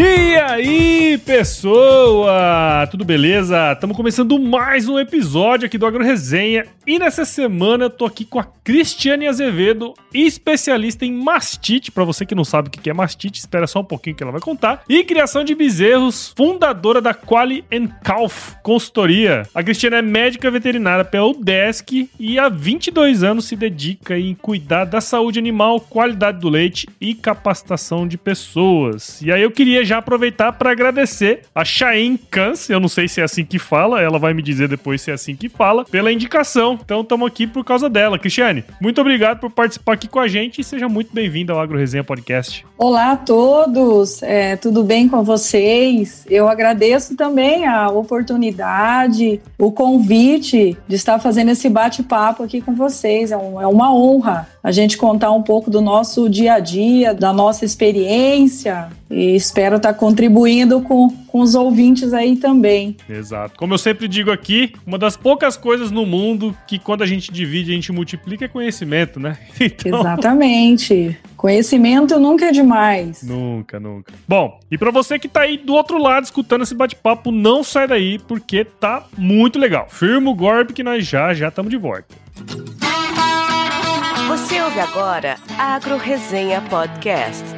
E aí, pessoa? Tudo beleza? Estamos começando mais um episódio aqui do Agro Resenha e nessa semana eu tô aqui com a Cristiane Azevedo, especialista em mastite. Para você que não sabe o que é mastite, espera só um pouquinho que ela vai contar. E criação de bezerros, fundadora da Quali Calf Consultoria. A Cristiane é médica veterinária pela UDESC e há 22 anos se dedica em cuidar da saúde animal, qualidade do leite e capacitação de pessoas. E aí eu queria já aproveitar para agradecer a Chain Kans, eu não sei se é assim que fala, ela vai me dizer depois se é assim que fala, pela indicação. Então estamos aqui por causa dela. Cristiane, muito obrigado por participar aqui com a gente e seja muito bem-vindo ao Agro Resenha Podcast. Olá a todos, é, tudo bem com vocês? Eu agradeço também a oportunidade, o convite de estar fazendo esse bate-papo aqui com vocês. É, um, é uma honra a gente contar um pouco do nosso dia a dia, da nossa experiência e espero estar contribuindo com, com os ouvintes aí também. Exato. Como eu sempre digo aqui, uma das poucas coisas no mundo que quando a gente divide, a gente multiplica é conhecimento, né? Então... Exatamente. Conhecimento nunca é demais. Nunca, nunca. Bom, e para você que tá aí do outro lado escutando esse bate-papo, não sai daí porque tá muito legal. Firma o golpe que nós já já estamos de volta. Você ouve agora Agro Resenha Podcast.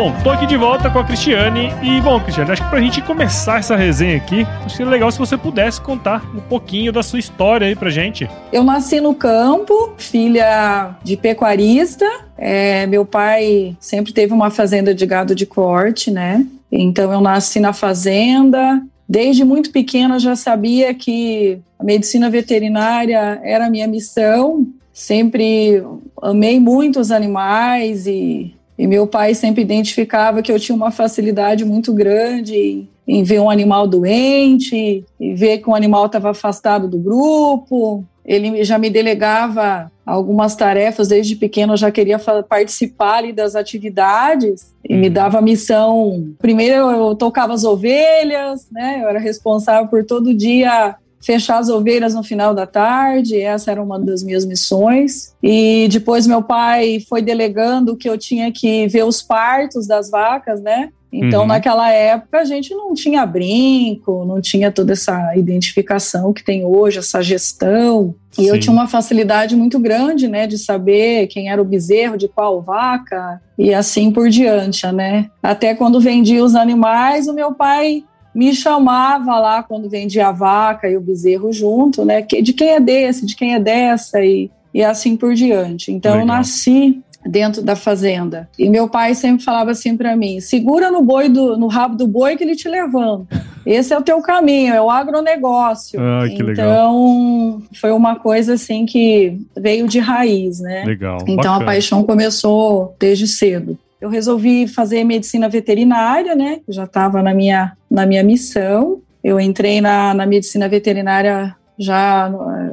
Bom, tô aqui de volta com a Cristiane e, bom, Cristiane, acho que pra gente começar essa resenha aqui, acho que seria legal se você pudesse contar um pouquinho da sua história aí pra gente. Eu nasci no campo, filha de pecuarista, é, meu pai sempre teve uma fazenda de gado de corte, né? Então eu nasci na fazenda, Desde muito pequena já sabia que a medicina veterinária era a minha missão. Sempre amei muito os animais e e meu pai sempre identificava que eu tinha uma facilidade muito grande em ver um animal doente, e ver que um animal estava afastado do grupo. Ele já me delegava algumas tarefas desde pequeno, eu já queria participar ali das atividades e me uhum. dava missão. Primeiro eu tocava as ovelhas, né? Eu era responsável por todo dia fechar as ovelhas no final da tarde, essa era uma das minhas missões. E depois meu pai foi delegando que eu tinha que ver os partos das vacas, né? Então, uhum. naquela época, a gente não tinha brinco, não tinha toda essa identificação que tem hoje, essa gestão. E Sim. eu tinha uma facilidade muito grande, né, de saber quem era o bezerro, de qual vaca, e assim por diante, né? Até quando vendia os animais, o meu pai me chamava lá quando vendia a vaca e o bezerro junto, né? De quem é desse, de quem é dessa e, e assim por diante. Então Legal. eu nasci dentro da fazenda. E meu pai sempre falava assim para mim: segura no boi do, no rabo do boi que ele te levanta. Esse é o teu caminho, é o agronegócio. Ah, que então, legal. foi uma coisa assim que veio de raiz, né? Legal. Então bacana. a paixão começou desde cedo. Eu resolvi fazer medicina veterinária, né? Já estava na minha, na minha missão. Eu entrei na, na medicina veterinária já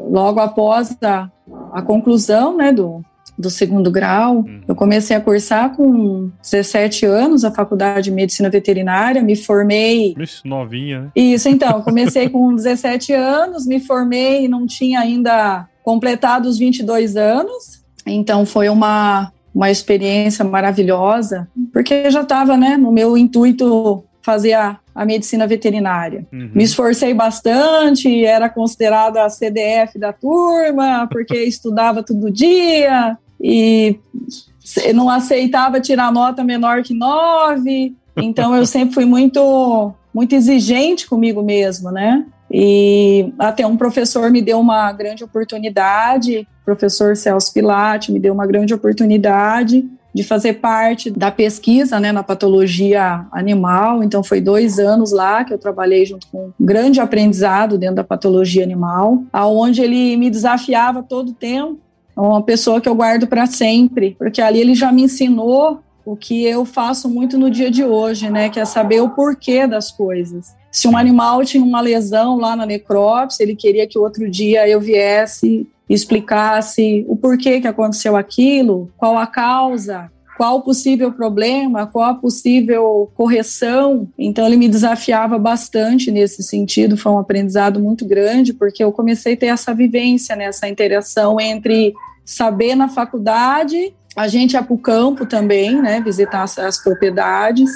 logo após a, a conclusão, né, do, do segundo grau. Uhum. Eu comecei a cursar com 17 anos a faculdade de medicina veterinária, me formei. Isso, novinha, né? Isso, então, comecei com 17 anos, me formei e não tinha ainda completado os 22 anos. Então foi uma, uma experiência maravilhosa, porque já estava né, no meu intuito fazer a, a medicina veterinária. Uhum. Me esforcei bastante, era considerada a CDF da turma, porque estudava todo dia, e não aceitava tirar nota menor que nove, então eu sempre fui muito, muito exigente comigo mesmo, né? E até um professor me deu uma grande oportunidade, professor Celso Pilate me deu uma grande oportunidade de fazer parte da pesquisa né, na patologia animal. Então, foi dois anos lá que eu trabalhei junto com um grande aprendizado dentro da patologia animal, aonde ele me desafiava todo o tempo é uma pessoa que eu guardo para sempre, porque ali ele já me ensinou o que eu faço muito no dia de hoje, né, que é saber o porquê das coisas. Se um animal tinha uma lesão lá na necrópsia, ele queria que outro dia eu viesse explicasse o porquê que aconteceu aquilo, qual a causa, qual o possível problema, qual a possível correção. Então, ele me desafiava bastante nesse sentido. Foi um aprendizado muito grande, porque eu comecei a ter essa vivência, né, essa interação entre saber na faculdade, a gente ia para o campo também, né, visitar as, as propriedades,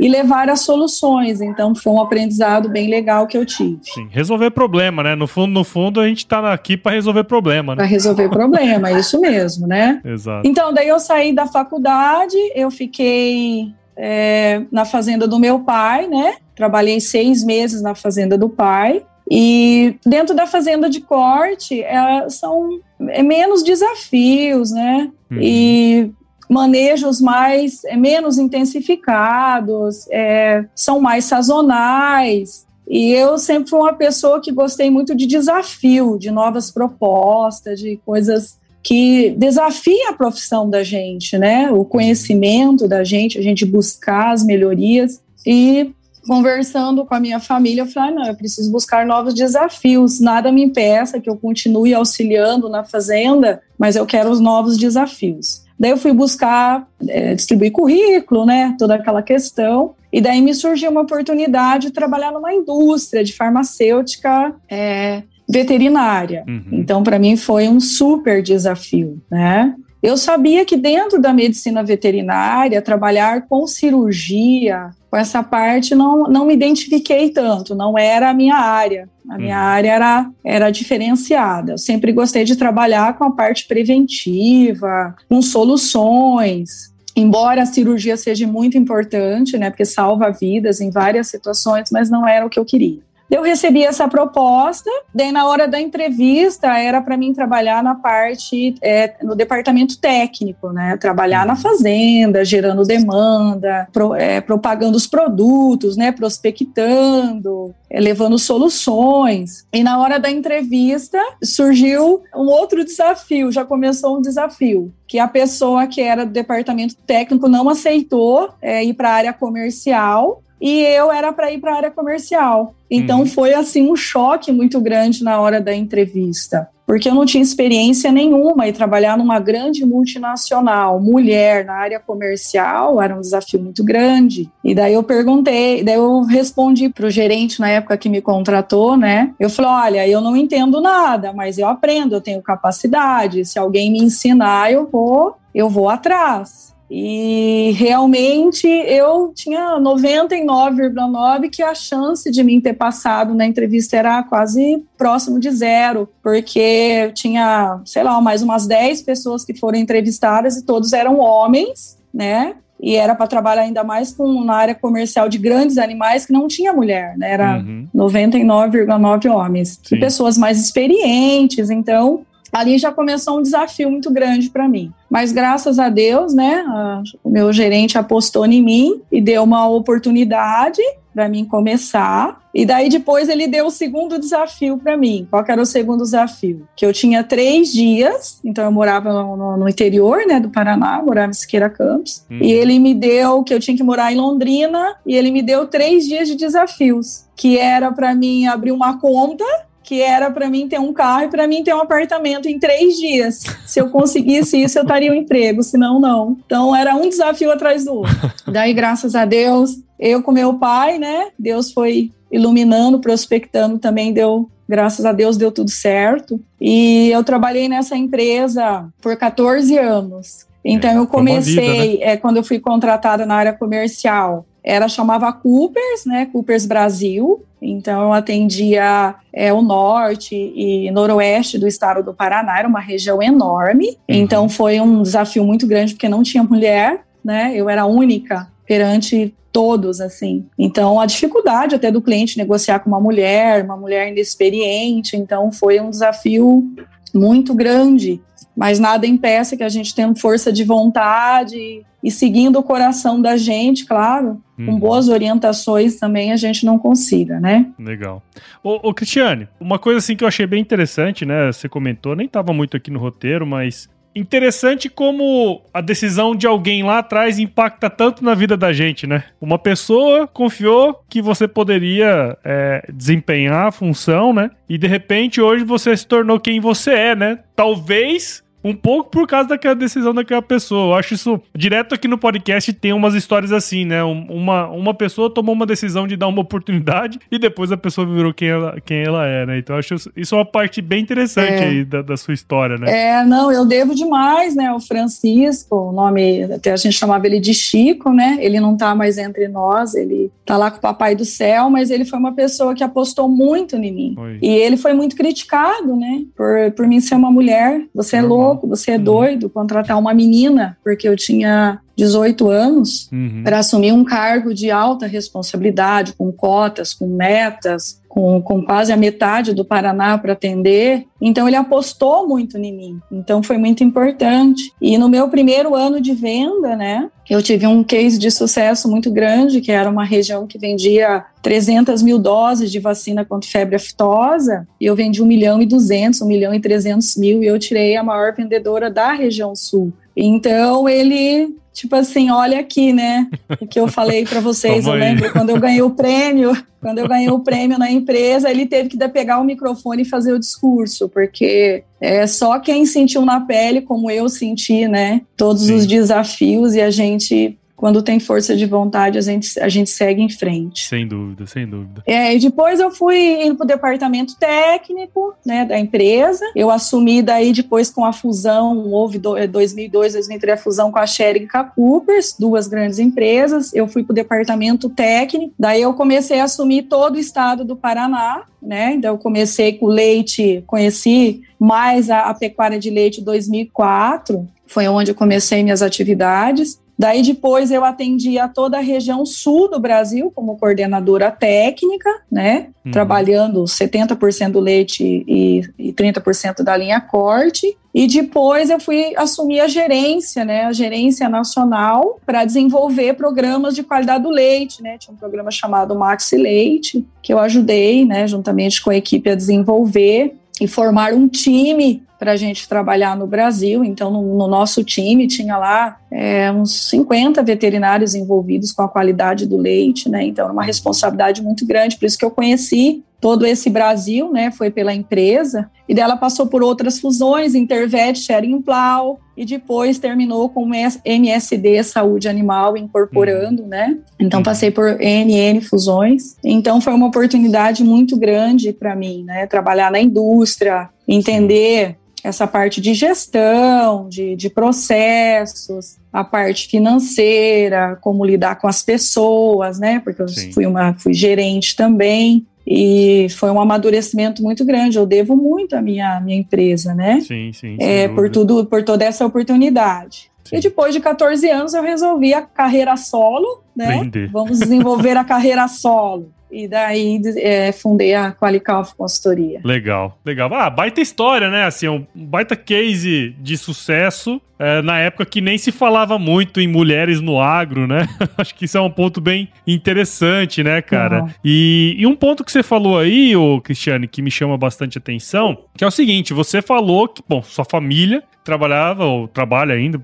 e levar as soluções. Então foi um aprendizado bem legal que eu tive. Sim, resolver problema, né? No fundo, no fundo a gente está aqui para resolver problema, né? Para resolver problema, é isso mesmo, né? Exato. Então daí eu saí da faculdade, eu fiquei é, na fazenda do meu pai, né? Trabalhei seis meses na fazenda do pai. E dentro da fazenda de corte é, são é menos desafios, né? Uhum. E manejos mais é, menos intensificados, é, são mais sazonais. E eu sempre fui uma pessoa que gostei muito de desafio, de novas propostas, de coisas que desafiam a profissão da gente, né? O conhecimento da gente, a gente buscar as melhorias. E conversando com a minha família, eu falei: ah, não, eu preciso buscar novos desafios. Nada me impeça que eu continue auxiliando na fazenda, mas eu quero os novos desafios. Daí eu fui buscar é, distribuir currículo, né, toda aquela questão. E daí me surgiu uma oportunidade de trabalhar numa indústria de farmacêutica é, veterinária. Uhum. Então, para mim, foi um super desafio, né? Eu sabia que dentro da medicina veterinária, trabalhar com cirurgia, com essa parte, não, não me identifiquei tanto, não era a minha área. A minha uhum. área era, era diferenciada. Eu sempre gostei de trabalhar com a parte preventiva, com soluções. Embora a cirurgia seja muito importante, né, porque salva vidas em várias situações, mas não era o que eu queria. Eu recebi essa proposta, daí na hora da entrevista era para mim trabalhar na parte, é, no departamento técnico, né? Trabalhar na fazenda, gerando demanda, pro, é, propagando os produtos, né? Prospectando, é, levando soluções. E na hora da entrevista surgiu um outro desafio, já começou um desafio, que a pessoa que era do departamento técnico não aceitou é, ir para a área comercial e eu era para ir para a área comercial. Então uhum. foi assim um choque muito grande na hora da entrevista, porque eu não tinha experiência nenhuma e trabalhar numa grande multinacional, mulher na área comercial, era um desafio muito grande. E daí eu perguntei, daí eu respondi para o gerente na época que me contratou, né? Eu falei: olha, eu não entendo nada, mas eu aprendo, eu tenho capacidade. Se alguém me ensinar, eu vou, eu vou atrás. E realmente eu tinha 99,9% que a chance de mim ter passado na entrevista era quase próximo de zero, porque tinha, sei lá, mais umas 10 pessoas que foram entrevistadas e todos eram homens, né? E era para trabalhar ainda mais com, na área comercial de grandes animais que não tinha mulher, né? Era uhum. 99,9 homens. Sim. E pessoas mais experientes, então ali já começou um desafio muito grande para mim. Mas graças a Deus, né, a, o meu gerente apostou em mim e deu uma oportunidade para mim começar. E daí depois ele deu o segundo desafio para mim. Qual era o segundo desafio? Que eu tinha três dias, então eu morava no, no interior, né, do Paraná, morava em Siqueira Campos. Hum. E ele me deu que eu tinha que morar em Londrina e ele me deu três dias de desafios, que era para mim abrir uma conta que era para mim ter um carro e para mim ter um apartamento em três dias. Se eu conseguisse isso, eu estaria um emprego, senão não. Então era um desafio atrás do outro. Daí, graças a Deus, eu com meu pai, né? Deus foi iluminando, prospectando também deu graças a Deus deu tudo certo. E eu trabalhei nessa empresa por 14 anos. Então eu comecei, vida, né? é, quando eu fui contratada na área comercial, era chamava Coopers, né? Coopers Brasil. Então, eu atendia é, o norte e noroeste do estado do Paraná, era uma região enorme. Uhum. Então, foi um desafio muito grande, porque não tinha mulher, né? Eu era única perante todos, assim. Então, a dificuldade até do cliente negociar com uma mulher, uma mulher inexperiente. Então, foi um desafio muito grande mas nada impeça que a gente tenha força de vontade e seguindo o coração da gente, claro, uhum. com boas orientações também a gente não consiga, né? Legal. Ô, ô, Cristiane, uma coisa assim que eu achei bem interessante, né? Você comentou, nem estava muito aqui no roteiro, mas interessante como a decisão de alguém lá atrás impacta tanto na vida da gente, né? Uma pessoa confiou que você poderia é, desempenhar a função, né? E de repente hoje você se tornou quem você é, né? Talvez um pouco por causa daquela decisão daquela pessoa. Eu acho isso. Direto aqui no podcast tem umas histórias assim, né? Uma, uma pessoa tomou uma decisão de dar uma oportunidade e depois a pessoa virou quem ela, quem ela é, né? Então eu acho isso uma parte bem interessante é. aí da, da, sua história, né? É, não, eu devo demais, né? O Francisco, o nome, até a gente chamava ele de Chico, né? Ele não tá mais entre nós, ele tá lá com o Papai do Céu, mas ele foi uma pessoa que apostou muito em mim. Oi. E ele foi muito criticado, né? Por, por mim ser uma mulher. Você é louco louco, você é uhum. doido contratar uma menina, porque eu tinha 18 anos, uhum. para assumir um cargo de alta responsabilidade, com cotas, com metas, com, com quase a metade do Paraná para atender. Então, ele apostou muito em mim. Então, foi muito importante. E no meu primeiro ano de venda, né, eu tive um case de sucesso muito grande, que era uma região que vendia 300 mil doses de vacina contra febre aftosa, e eu vendi 1 milhão e 200, 1 milhão e 300 mil, e eu tirei a maior vendedora da região sul. Então, ele tipo assim, olha aqui, né? O que eu falei para vocês, eu lembro quando eu ganhei o prêmio, quando eu ganhei o prêmio na empresa, ele teve que pegar o microfone e fazer o discurso, porque é só quem sentiu na pele, como eu senti, né? Todos Sim. os desafios e a gente quando tem força de vontade, a gente, a gente segue em frente. Sem dúvida, sem dúvida. É, e depois eu fui indo para o departamento técnico né, da empresa. Eu assumi daí depois com a fusão, houve do, 2002, 2003 a fusão com a Shering e a Coopers, duas grandes empresas. Eu fui para o departamento técnico. Daí eu comecei a assumir todo o estado do Paraná. Né? Então eu comecei com leite, conheci mais a, a pecuária de leite 2004, foi onde eu comecei minhas atividades. Daí depois eu atendi a toda a região sul do Brasil como coordenadora técnica, né? Uhum. Trabalhando 70% do leite e, e 30% da linha corte. E depois eu fui assumir a gerência, né, a gerência nacional, para desenvolver programas de qualidade do leite, né? Tinha um programa chamado Maxi Leite, que eu ajudei, né, juntamente com a equipe a desenvolver e formar um time para a gente trabalhar no Brasil. Então, no, no nosso time tinha lá é, uns 50 veterinários envolvidos com a qualidade do leite, né? Então, era uma responsabilidade muito grande. Por isso que eu conheci todo esse Brasil, né? Foi pela empresa e dela passou por outras fusões, Intervet, Sharing Plow e depois terminou com MSD Saúde Animal incorporando, uhum. né? Então uhum. passei por NN fusões. Então foi uma oportunidade muito grande para mim, né? Trabalhar na indústria, entender essa parte de gestão, de, de processos, a parte financeira, como lidar com as pessoas, né? Porque eu fui uma fui gerente também e foi um amadurecimento muito grande. Eu devo muito à minha minha empresa, né? Sim, sim. É, por tudo, por toda essa oportunidade. Sim. E depois de 14 anos eu resolvi a carreira solo, né? Vamos desenvolver a carreira solo. E daí é, fundei a Qualicalf Consultoria. Legal, legal. Ah, baita história, né? Assim, um baita case de sucesso é, na época que nem se falava muito em mulheres no agro, né? Acho que isso é um ponto bem interessante, né, cara? Uhum. E, e, um ponto que você falou aí, ô Cristiane, que me chama bastante atenção, que é o seguinte: você falou que, bom, sua família trabalhava ou trabalha ainda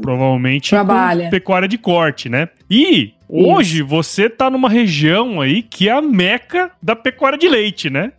provavelmente Trabalha. pecuária de corte, né? E hoje Isso. você tá numa região aí que é a meca da pecuária de leite, né?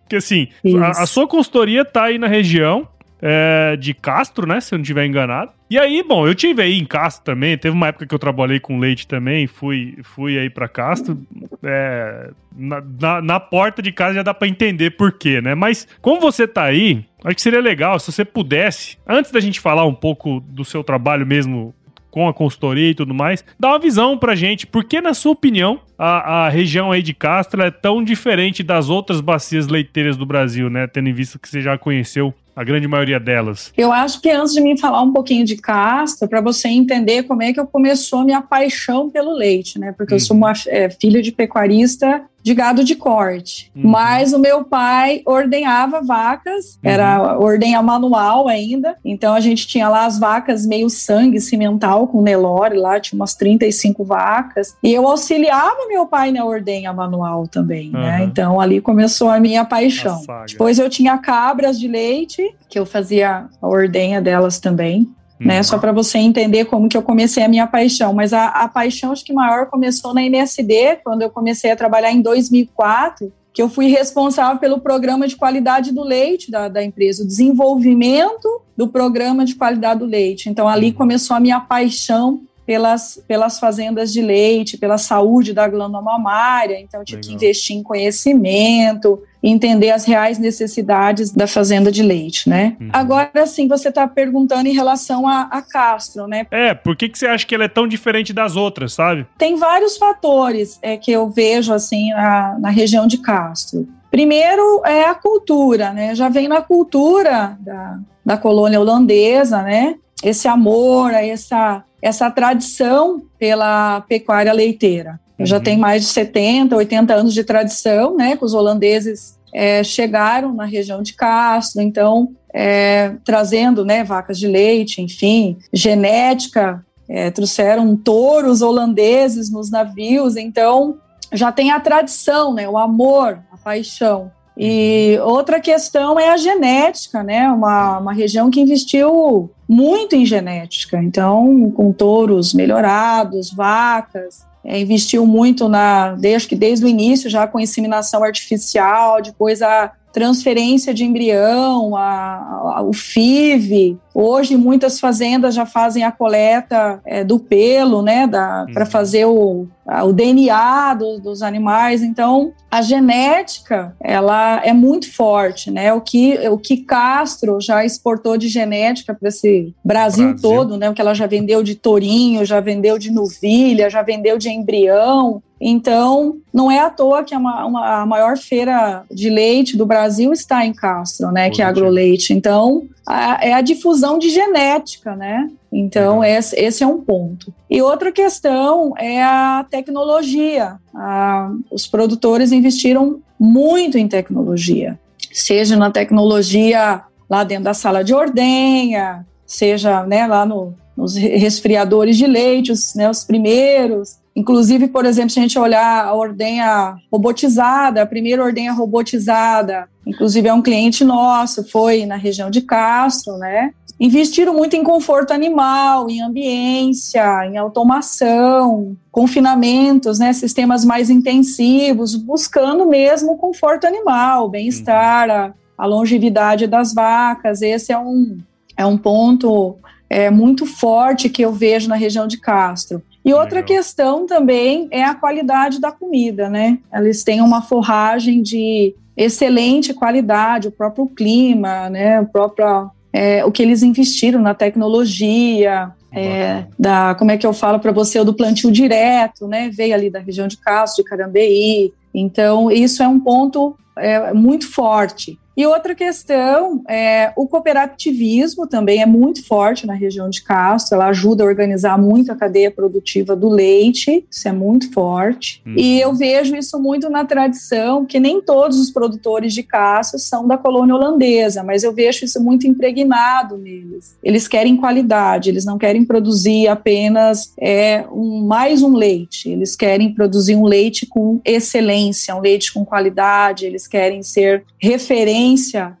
Porque assim, a, a, sua consultoria tá aí na região é, de Castro, né? Se eu não estiver enganado. E aí, bom, eu tive aí em Castro também. Teve uma época que eu trabalhei com leite também. Fui, fui aí para Castro. É, na, na, na, porta de casa já dá para entender por quê, né? Mas como você tá aí, acho que seria legal se você pudesse, antes da gente falar um pouco do seu trabalho mesmo com a consultoria e tudo mais, dá uma visão pra gente. Por que, na sua opinião, a, a região aí de Castro é tão diferente das outras bacias leiteiras do Brasil, né? Tendo em vista que você já conheceu a grande maioria delas? Eu acho que antes de mim falar um pouquinho de Castro, para você entender como é que eu começou a minha paixão pelo leite, né? Porque uhum. eu sou uhum. uma é, filha de pecuarista de gado de corte. Uhum. Mas o meu pai ordenhava vacas, uhum. era ordenha manual ainda. Então a gente tinha lá as vacas meio sangue cimental com Nelore, lá tinha umas 35 vacas. E eu auxiliava meu pai na ordenha manual também, uhum. né? Então ali começou a minha paixão. Depois eu tinha cabras de leite, que eu fazia a ordenha delas também né? Uhum. Só para você entender como que eu comecei a minha paixão. Mas a, a paixão, acho que maior, começou na MSD, quando eu comecei a trabalhar em 2004, que eu fui responsável pelo programa de qualidade do leite da, da empresa, o desenvolvimento do programa de qualidade do leite. Então, ali uhum. começou a minha paixão pelas, pelas fazendas de leite, pela saúde da glândula mamária. Então, eu tive Legal. que investir em conhecimento, entender as reais necessidades da fazenda de leite, né? Uhum. Agora, sim, você está perguntando em relação a, a, Castro, né? É, por que, que você acha que ela é tão diferente das outras, sabe? Tem vários fatores é, que eu vejo, assim, na, na região de Castro. Primeiro é a cultura, né? Já vem na cultura da, da colônia holandesa, né? Esse amor, essa essa tradição pela pecuária leiteira. Eu já uhum. tenho mais de 70, 80 anos de tradição, né? Que os holandeses é, chegaram na região de Castro, então é, trazendo, né, vacas de leite, enfim, genética, é, trouxeram touros holandeses nos navios, então já tem a tradição, né, o amor, a paixão. E uhum. outra questão é a genética, né? Uma, uma região que investiu muito em genética, então com touros melhorados, vacas, é, investiu muito na desde que desde o início já com inseminação artificial, depois a transferência de embrião, a, a, o FIV. Hoje, muitas fazendas já fazem a coleta é, do pelo, né, para uhum. fazer o, a, o DNA do, dos animais. Então, a genética, ela é muito forte, né? O que, o que Castro já exportou de genética para esse Brasil, Brasil, todo, né? O que ela já vendeu de tourinho, já vendeu de novilha, já vendeu de embrião. Então, não é à toa que a, uma, a maior feira de leite do Brasil está em Castro, né? Que é a Agroleite. Então, a, é a difusão de genética, né? Então, esse, esse, é um ponto. E outra questão é a tecnologia. A, os produtores investiram muito em tecnologia, seja na tecnologia lá dentro da sala de ordenha, seja né, lá no, nos resfriadores de leite, os, né, os primeiros, Inclusive, por exemplo, se a gente olhar a ordenha robotizada, a primeira ordenha robotizada, inclusive é um cliente nosso, foi na região de Castro, né? Investiram muito em conforto animal, em ambiência, em automação, confinamentos, né, sistemas mais intensivos, buscando mesmo o conforto animal, bem-estar, a, a longevidade das vacas. Esse é um, é um ponto é, muito forte que eu vejo na região de Castro. E outra Legal. questão também é a qualidade da comida, né? Eles têm uma forragem de excelente qualidade, o próprio clima, né? O próprio é, o que eles investiram na tecnologia, é, da como é que eu falo para você, o do plantio direto, né? Veio ali da região de Castro, de Carambeí. Então, isso é um ponto é muito forte. E outra questão é o cooperativismo também é muito forte na região de Castro, ela ajuda a organizar muito a cadeia produtiva do leite, isso é muito forte. Uhum. E eu vejo isso muito na tradição, que nem todos os produtores de Castro são da colônia holandesa, mas eu vejo isso muito impregnado neles. Eles querem qualidade, eles não querem produzir apenas é, um, mais um leite, eles querem produzir um leite com excelência, um leite com qualidade, eles querem ser referência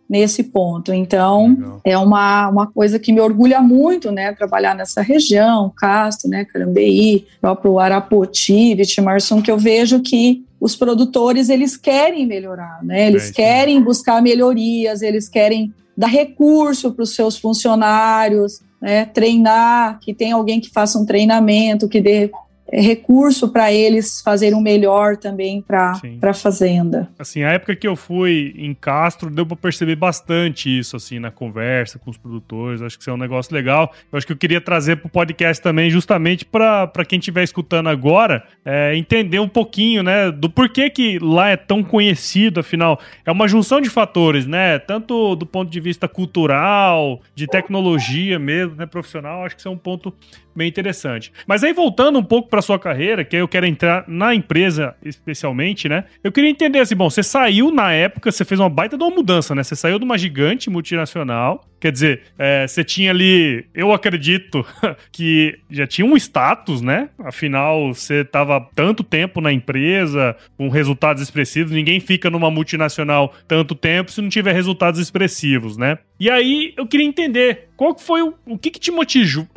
nesse ponto. Então, Legal. é uma, uma coisa que me orgulha muito, né, trabalhar nessa região, Castro, né, Carambeí, próprio Arapoti, Vitimarçom, que eu vejo que os produtores, eles querem melhorar, né, eles é, querem buscar melhorias, eles querem dar recurso para os seus funcionários, né, treinar, que tem alguém que faça um treinamento, que dê recurso para eles fazerem o melhor também para a fazenda. Assim, a época que eu fui em Castro, deu para perceber bastante isso, assim, na conversa com os produtores. Acho que isso é um negócio legal. Eu acho que eu queria trazer para o podcast também, justamente para quem estiver escutando agora, é, entender um pouquinho, né, do porquê que lá é tão conhecido, afinal. É uma junção de fatores, né, tanto do ponto de vista cultural, de tecnologia mesmo, né, profissional. Acho que isso é um ponto bem interessante. Mas aí voltando um pouco para sua carreira, que eu quero entrar na empresa especialmente, né? Eu queria entender assim, bom, você saiu na época, você fez uma baita de uma mudança, né? Você saiu de uma gigante multinacional, quer dizer, é, você tinha ali, eu acredito que já tinha um status, né? Afinal, você estava tanto tempo na empresa, com resultados expressivos, ninguém fica numa multinacional tanto tempo se não tiver resultados expressivos, né? E aí eu queria entender qual foi o, o que, que te motivou,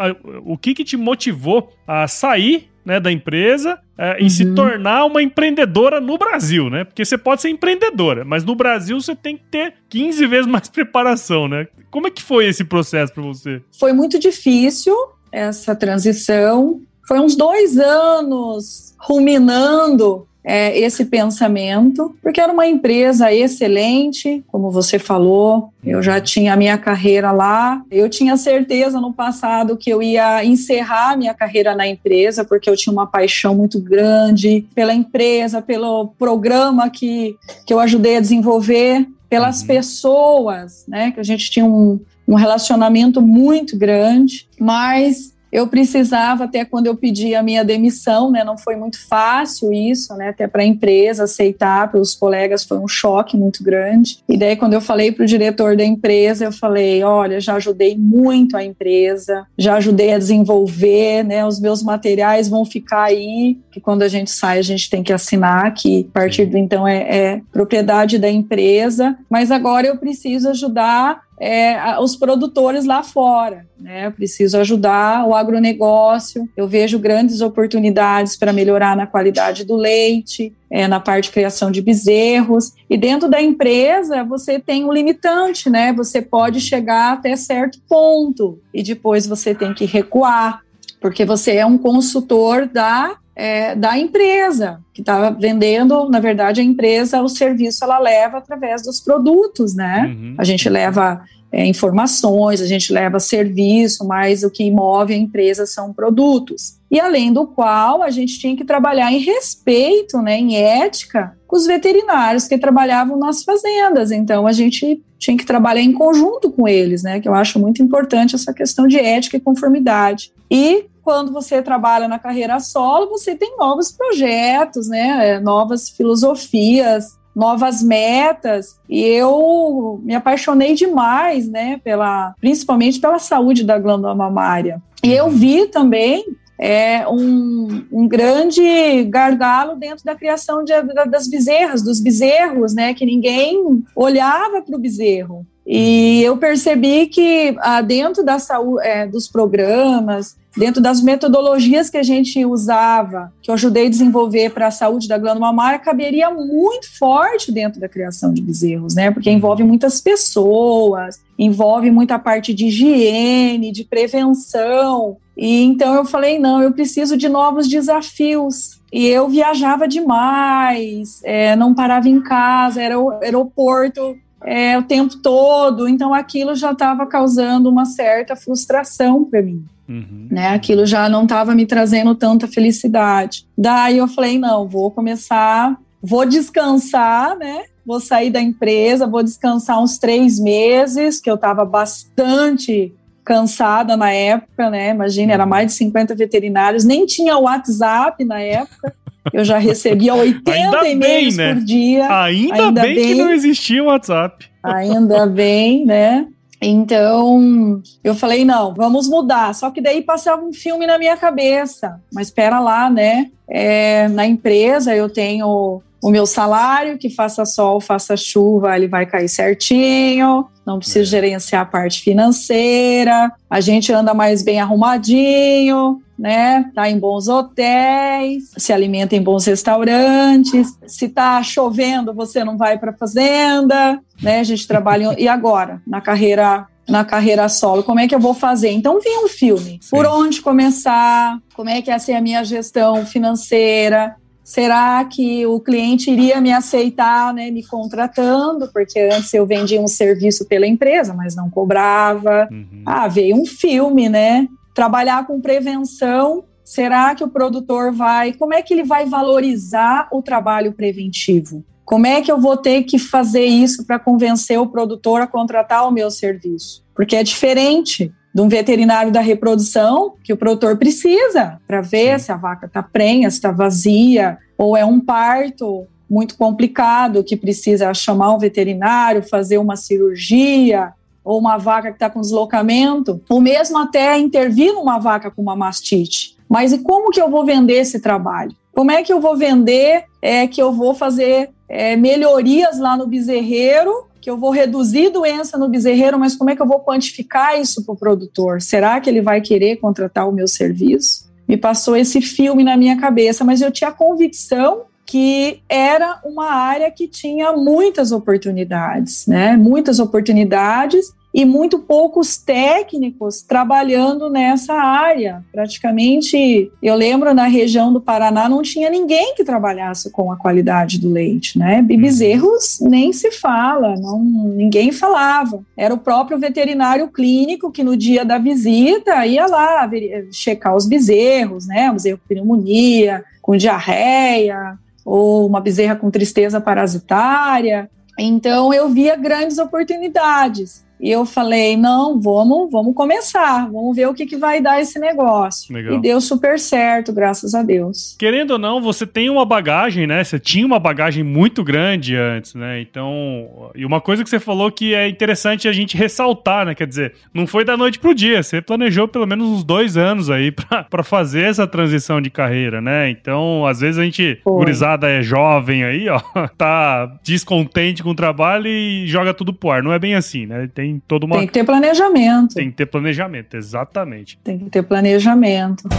o que, que te motivou a sair né, da empresa é, uhum. se uhum. tornar uma empreendedora no Brasil, né? Porque você pode ser empreendedora, mas no Brasil você tem que ter 15 vezes mais preparação, né? Como é que foi esse processo para você? Foi muito difícil essa transição. Foi uns dois anos ruminando é, esse pensamento, porque era uma empresa excelente, como você falou, eu já tinha a minha carreira lá, eu tinha certeza no passado que eu ia encerrar a minha carreira na empresa, porque eu tinha uma paixão muito grande pela empresa, pelo programa que, que eu ajudei a desenvolver, pelas uhum. pessoas, né, que a gente tinha um, um relacionamento muito grande, mas eu precisava, até quando eu pedi a minha demissão, né, não foi muito fácil isso, né, até para a empresa aceitar, para os colegas foi um choque muito grande. E daí, quando eu falei para o diretor da empresa, eu falei: olha, já ajudei muito a empresa, já ajudei a desenvolver, né, os meus materiais vão ficar aí, que quando a gente sai, a gente tem que assinar, que a partir do então é, é propriedade da empresa, mas agora eu preciso ajudar é, os produtores lá fora. Né? Eu preciso ajudar o agronegócio. Eu vejo grandes oportunidades para melhorar na qualidade do leite, é, na parte de criação de bezerros. E dentro da empresa, você tem um limitante, né? Você pode chegar até certo ponto e depois você tem que recuar, porque você é um consultor da é, da empresa que está vendendo, na verdade, a empresa, o serviço ela leva através dos produtos, né? Uhum. A gente leva é, informações, a gente leva serviço, mas o que move a empresa são produtos. E além do qual, a gente tinha que trabalhar em respeito, né, em ética, com os veterinários que trabalhavam nas fazendas. Então, a gente tinha que trabalhar em conjunto com eles, né, que eu acho muito importante essa questão de ética e conformidade. E quando você trabalha na carreira solo, você tem novos projetos, né, é, novas filosofias, novas metas. E eu me apaixonei demais, né, pela principalmente pela saúde da glândula mamária. E eu vi também é um, um grande gargalo dentro da criação de, das bezerras, dos bezerros, né, que ninguém olhava para o bezerro. E eu percebi que ah, dentro da saúde, é, dos programas, dentro das metodologias que a gente usava, que eu ajudei a desenvolver para a saúde da glândula mamária, caberia muito forte dentro da criação de bezerros, né? Porque envolve muitas pessoas, envolve muita parte de higiene, de prevenção. E então eu falei: não, eu preciso de novos desafios. E eu viajava demais, é, não parava em casa, era o aeroporto é, o tempo todo, então aquilo já estava causando uma certa frustração para mim. Uhum. Né, aquilo já não estava me trazendo tanta felicidade. Daí eu falei: não, vou começar vou descansar, né? Vou sair da empresa, vou descansar uns três meses, que eu estava bastante cansada na época, né? Imagina, era mais de 50 veterinários, nem tinha WhatsApp na época. Eu já recebia 80 e-mails né? por dia. Ainda, ainda bem, bem, que não existia o WhatsApp. Ainda bem, né? Então, eu falei, não, vamos mudar. Só que daí passava um filme na minha cabeça. Mas espera lá, né? É, na empresa eu tenho o meu salário, que faça sol, faça chuva, ele vai cair certinho, não precisa é. gerenciar a parte financeira, a gente anda mais bem arrumadinho, né? Tá em bons hotéis, se alimenta em bons restaurantes. Se tá chovendo, você não vai para fazenda, né? A gente trabalha e agora na carreira na carreira solo, como é que eu vou fazer? Então vi um filme. Sim. Por onde começar? Como é que é ser a minha gestão financeira? Será que o cliente iria me aceitar, né, me contratando? Porque antes eu vendia um serviço pela empresa, mas não cobrava. Uhum. Ah, veio um filme, né? Trabalhar com prevenção. Será que o produtor vai? Como é que ele vai valorizar o trabalho preventivo? Como é que eu vou ter que fazer isso para convencer o produtor a contratar o meu serviço? Porque é diferente de um veterinário da reprodução que o produtor precisa para ver Sim. se a vaca está prenha, se está vazia, ou é um parto muito complicado que precisa chamar um veterinário, fazer uma cirurgia, ou uma vaca que está com deslocamento, ou mesmo até intervir numa vaca com uma mastite. Mas e como que eu vou vender esse trabalho? Como é que eu vou vender é, que eu vou fazer é, melhorias lá no bezerreiro que eu vou reduzir doença no bezerreiro, mas como é que eu vou quantificar isso para o produtor? Será que ele vai querer contratar o meu serviço? Me passou esse filme na minha cabeça, mas eu tinha a convicção que era uma área que tinha muitas oportunidades, né? Muitas oportunidades e muito poucos técnicos trabalhando nessa área. Praticamente, eu lembro na região do Paraná não tinha ninguém que trabalhasse com a qualidade do leite, né? Bezerros nem se fala, não ninguém falava. Era o próprio veterinário clínico que no dia da visita ia lá checar os bezerros, né? Um bezerro com pneumonia, com diarreia, ou uma bezerra com tristeza parasitária. Então eu via grandes oportunidades. E eu falei, não, vamos, vamos começar, vamos ver o que, que vai dar esse negócio. Legal. E deu super certo, graças a Deus. Querendo ou não, você tem uma bagagem, né? Você tinha uma bagagem muito grande antes, né? Então, e uma coisa que você falou que é interessante a gente ressaltar, né? Quer dizer, não foi da noite pro dia, você planejou pelo menos uns dois anos aí para fazer essa transição de carreira, né? Então, às vezes a gente, foi. gurizada é jovem aí, ó, tá descontente com o trabalho e joga tudo pro ar. Não é bem assim, né? Tem tem toda uma. Tem que ter planejamento. Tem que ter planejamento, exatamente. Tem que ter planejamento.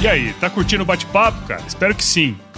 E aí, tá curtindo o bate-papo, cara? Espero que sim.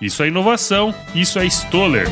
Isso é inovação, isso é Stoller.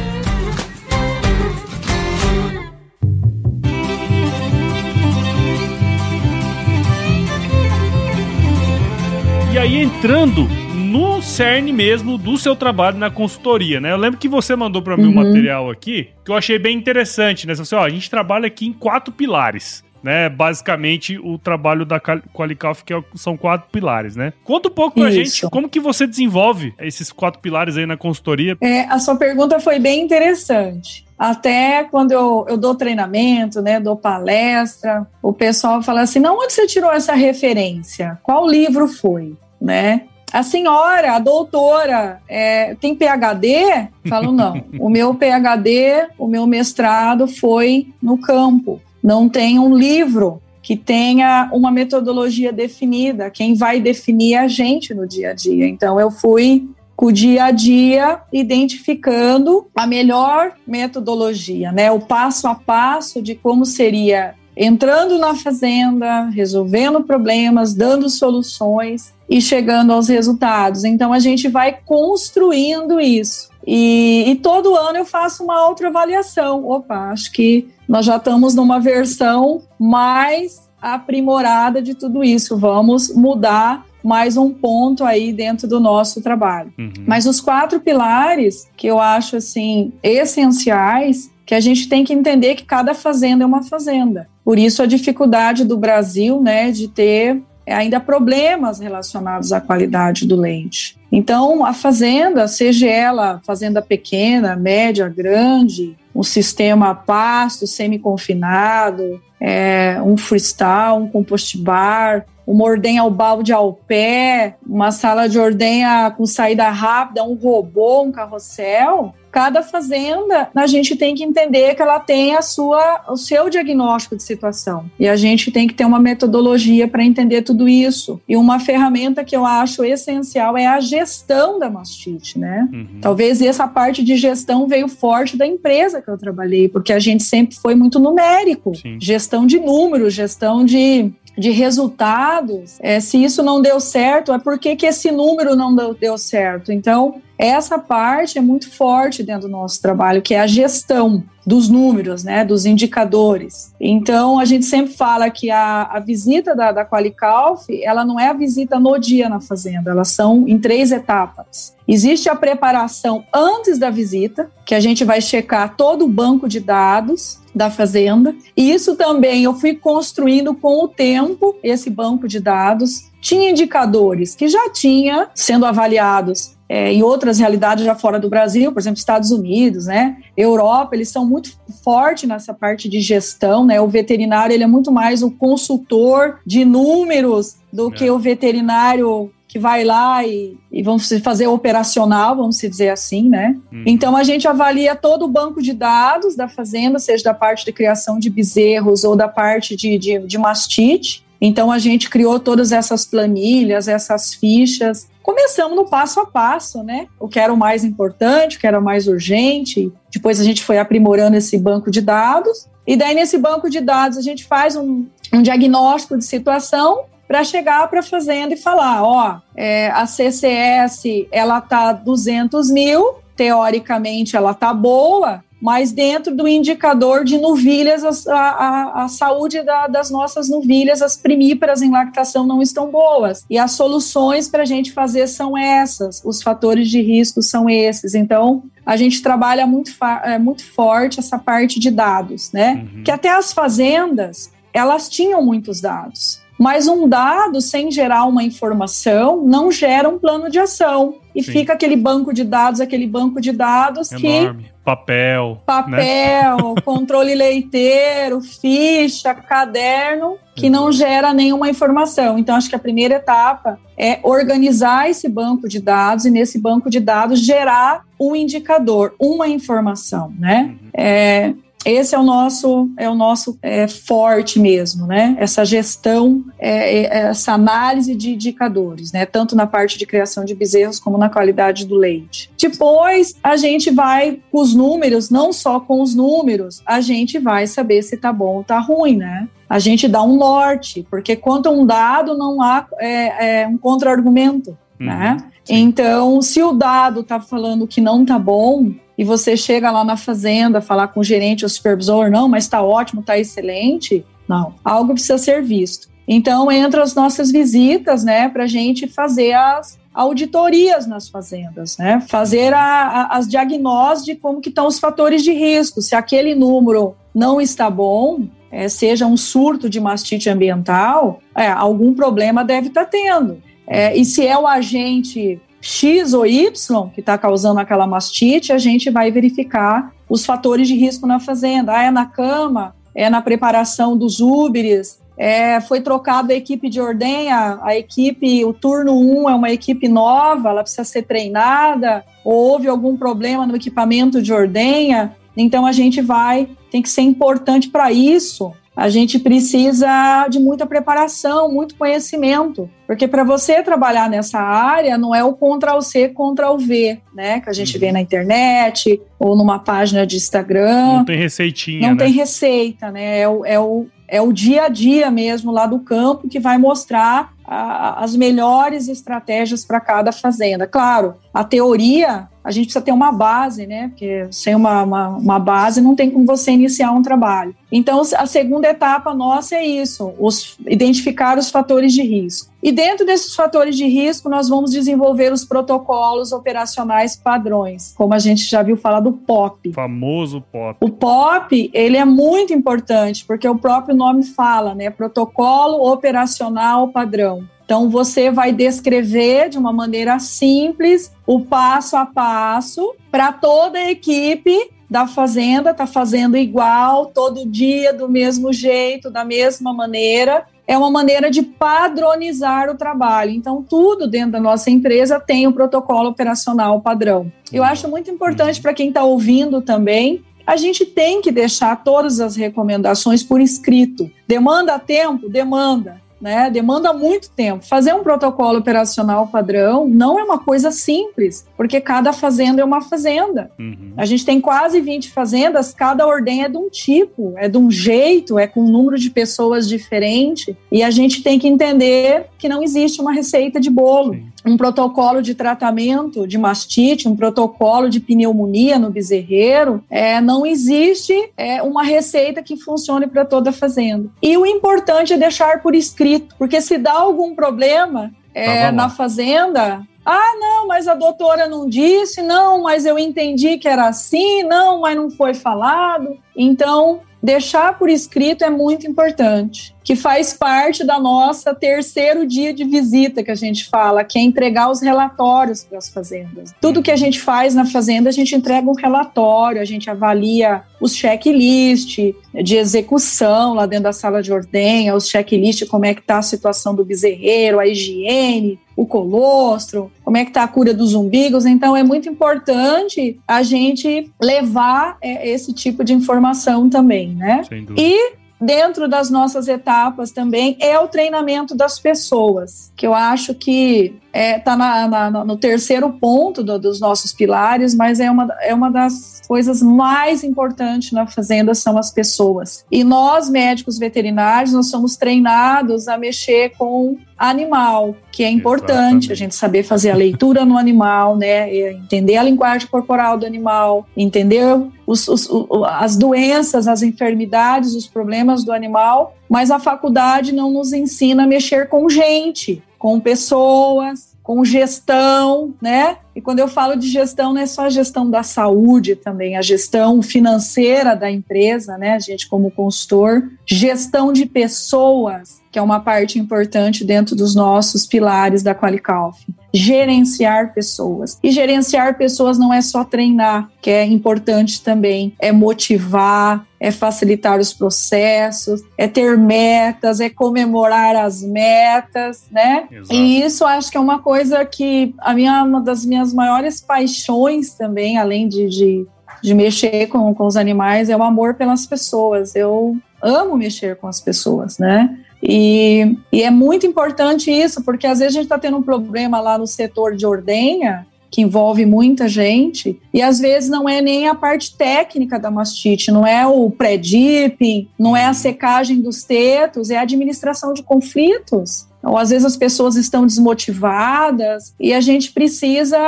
E aí entrando no cerne mesmo do seu trabalho na consultoria, né? Eu lembro que você mandou para mim uhum. um material aqui que eu achei bem interessante, né? Você falou, ó, a gente trabalha aqui em quatro pilares né? Basicamente, o trabalho da Qualicoff, que é são quatro pilares, né? Conta um pouco pra gente como que você desenvolve esses quatro pilares aí na consultoria. É, a sua pergunta foi bem interessante. Até quando eu, eu dou treinamento, né, dou palestra, o pessoal fala assim: não, onde você tirou essa referência? Qual livro foi? Né? a senhora, a doutora, é, tem PhD? Falo, não. o meu PhD, o meu mestrado foi no campo. Não tem um livro que tenha uma metodologia definida. Quem vai definir é a gente no dia a dia. Então, eu fui com o dia a dia, identificando a melhor metodologia, né? O passo a passo de como seria entrando na fazenda, resolvendo problemas, dando soluções e chegando aos resultados. Então a gente vai construindo isso. E, e todo ano eu faço uma outra avaliação. Opa, acho que nós já estamos numa versão mais aprimorada de tudo isso. Vamos mudar mais um ponto aí dentro do nosso trabalho. Uhum. Mas os quatro pilares que eu acho assim essenciais que a gente tem que entender que cada fazenda é uma fazenda. Por isso a dificuldade do Brasil, né, de ter ainda problemas relacionados à qualidade do leite. Então, a fazenda, seja ela fazenda pequena, média, grande, um sistema pasto, semi-confinado, é, um freestyle, um compost bar, uma ordenha ao balde ao pé, uma sala de ordenha com saída rápida, um robô, um carrossel, cada fazenda a gente tem que entender que ela tem a sua, o seu diagnóstico de situação. E a gente tem que ter uma metodologia para entender tudo isso. E uma ferramenta que eu acho essencial é a gestão da mastite, né? Uhum. Talvez essa parte de gestão veio forte da empresa que eu trabalhei, porque a gente sempre foi muito numérico. Sim. Gestão de números, gestão de de resultados, é, se isso não deu certo, é porque que esse número não deu, deu certo. Então, essa parte é muito forte dentro do nosso trabalho, que é a gestão dos números, né, dos indicadores. Então, a gente sempre fala que a, a visita da, da Qualicalf, ela não é a visita no dia na fazenda, elas são em três etapas. Existe a preparação antes da visita, que a gente vai checar todo o banco de dados da fazenda. E isso também eu fui construindo com o tempo esse banco de dados. Tinha indicadores que já tinha sendo avaliados é, em outras realidades já fora do Brasil, por exemplo, Estados Unidos, né, Europa, eles são muito fortes nessa parte de gestão, né, o veterinário ele é muito mais o consultor de números do é. que o veterinário que vai lá e, e vamos fazer operacional, vamos dizer assim, né? Uhum. Então a gente avalia todo o banco de dados da fazenda, seja da parte de criação de bezerros ou da parte de, de, de mastite, então a gente criou todas essas planilhas, essas fichas. Começamos no passo a passo, né? O que era o mais importante, o que era o mais urgente. Depois a gente foi aprimorando esse banco de dados. E daí nesse banco de dados a gente faz um, um diagnóstico de situação para chegar para a fazenda e falar, ó, é, a CCS ela tá 200 mil, teoricamente ela tá boa, mas dentro do indicador de novilhas, a, a, a saúde da, das nossas novilhas, as primíparas em lactação não estão boas. E as soluções para a gente fazer são essas, os fatores de risco são esses. Então, a gente trabalha muito, é, muito forte essa parte de dados, né? Uhum. Que até as fazendas, elas tinham muitos dados. Mas um dado sem gerar uma informação não gera um plano de ação. E Sim. fica aquele banco de dados, aquele banco de dados Enorme. que. Papel. Papel, né? controle leiteiro, ficha, caderno, que não gera nenhuma informação. Então, acho que a primeira etapa é organizar esse banco de dados e, nesse banco de dados, gerar um indicador, uma informação, né? Uhum. É, esse é o nosso é o nosso é, forte mesmo, né? Essa gestão, é, é, essa análise de indicadores, né? Tanto na parte de criação de bezerros como na qualidade do leite. Depois a gente vai com os números, não só com os números, a gente vai saber se tá bom ou tá ruim, né? A gente dá um norte, porque quanto um dado não há é, é um contra-argumento, uhum, né? Sim. Então, se o dado tá falando que não tá bom, e você chega lá na fazenda falar com o gerente ou supervisor, não, mas está ótimo, está excelente. Não, algo precisa ser visto. Então, entra as nossas visitas, né, para a gente fazer as auditorias nas fazendas, né, fazer a, a, as diagnósticos de como que estão os fatores de risco. Se aquele número não está bom, é, seja um surto de mastite ambiental, é, algum problema deve estar tá tendo. É, e se é o agente X ou Y que está causando aquela mastite, a gente vai verificar os fatores de risco na fazenda. Ah, é na cama, é na preparação dos úberes, é, foi trocada a equipe de ordenha, a equipe, o turno 1 é uma equipe nova, ela precisa ser treinada, ou houve algum problema no equipamento de ordenha, então a gente vai, tem que ser importante para isso a gente precisa de muita preparação, muito conhecimento, porque para você trabalhar nessa área não é o Ctrl C, Ctrl V, né, que a gente uhum. vê na internet ou numa página de Instagram. Não tem receitinha, Não né? tem receita, né? É o, é, o, é o dia a dia mesmo lá do campo que vai mostrar a, as melhores estratégias para cada fazenda. Claro, a teoria a gente precisa ter uma base, né? Porque sem uma, uma, uma, base não tem como você iniciar um trabalho. Então, a segunda etapa nossa é isso: os, identificar os fatores de risco. E dentro desses fatores de risco, nós vamos desenvolver os protocolos operacionais padrões, como a gente já viu falar do POP. O famoso POP. O POP, ele é muito importante, porque o próprio nome fala, né? Protocolo operacional padrão. Então, você vai descrever de uma maneira simples o passo a passo para toda a equipe da fazenda, tá fazendo igual, todo dia, do mesmo jeito, da mesma maneira. É uma maneira de padronizar o trabalho. Então, tudo dentro da nossa empresa tem o um protocolo operacional padrão. Eu uhum. acho muito importante para quem está ouvindo também a gente tem que deixar todas as recomendações por escrito. Demanda tempo? Demanda né? Demanda muito tempo. Fazer um protocolo operacional padrão não é uma coisa simples, porque cada fazenda é uma fazenda. Uhum. A gente tem quase 20 fazendas, cada ordem é de um tipo, é de um jeito, é com um número de pessoas diferente, e a gente tem que entender que não existe uma receita de bolo. Sim um protocolo de tratamento de mastite, um protocolo de pneumonia no bezerreiro, é, não existe é, uma receita que funcione para toda a fazenda. E o importante é deixar por escrito, porque se dá algum problema é, na fazenda, ah, não, mas a doutora não disse, não, mas eu entendi que era assim, não, mas não foi falado. Então, deixar por escrito é muito importante, que faz parte da nossa terceiro dia de visita que a gente fala, que é entregar os relatórios para as fazendas. Tudo que a gente faz na fazenda, a gente entrega um relatório, a gente avalia os checklist de execução lá dentro da sala de ordenha, os checklist, como é que está a situação do bezerreiro, a higiene, o colostro, como é que está a cura dos umbigos. Então, é muito importante a gente levar é, esse tipo de informação também, né? E dentro das nossas etapas também é o treinamento das pessoas, que eu acho que está é, tá no terceiro ponto do, dos nossos pilares, mas é uma, é uma das coisas mais importantes na fazenda são as pessoas. E nós, médicos veterinários, nós somos treinados a mexer com animal, que é importante Exatamente. a gente saber fazer a leitura no animal, né? Entender a linguagem corporal do animal, entender os, os, as doenças, as enfermidades, os problemas do animal, mas a faculdade não nos ensina a mexer com gente, com pessoas, com gestão, né? E quando eu falo de gestão, não é só a gestão da saúde também, a gestão financeira da empresa, né? A gente, como consultor, gestão de pessoas, que é uma parte importante dentro dos nossos pilares da Qualicalf. Gerenciar pessoas. E gerenciar pessoas não é só treinar, que é importante também, é motivar, é facilitar os processos, é ter metas, é comemorar as metas, né? Exato. E isso acho que é uma coisa que a minha uma das minhas maiores paixões também, além de, de, de mexer com, com os animais, é o amor pelas pessoas. Eu amo mexer com as pessoas, né? E, e é muito importante isso, porque às vezes a gente está tendo um problema lá no setor de ordenha que envolve muita gente, e às vezes não é nem a parte técnica da mastite, não é o pré-dipping, não é a secagem dos tetos, é a administração de conflitos. Ou às vezes as pessoas estão desmotivadas e a gente precisa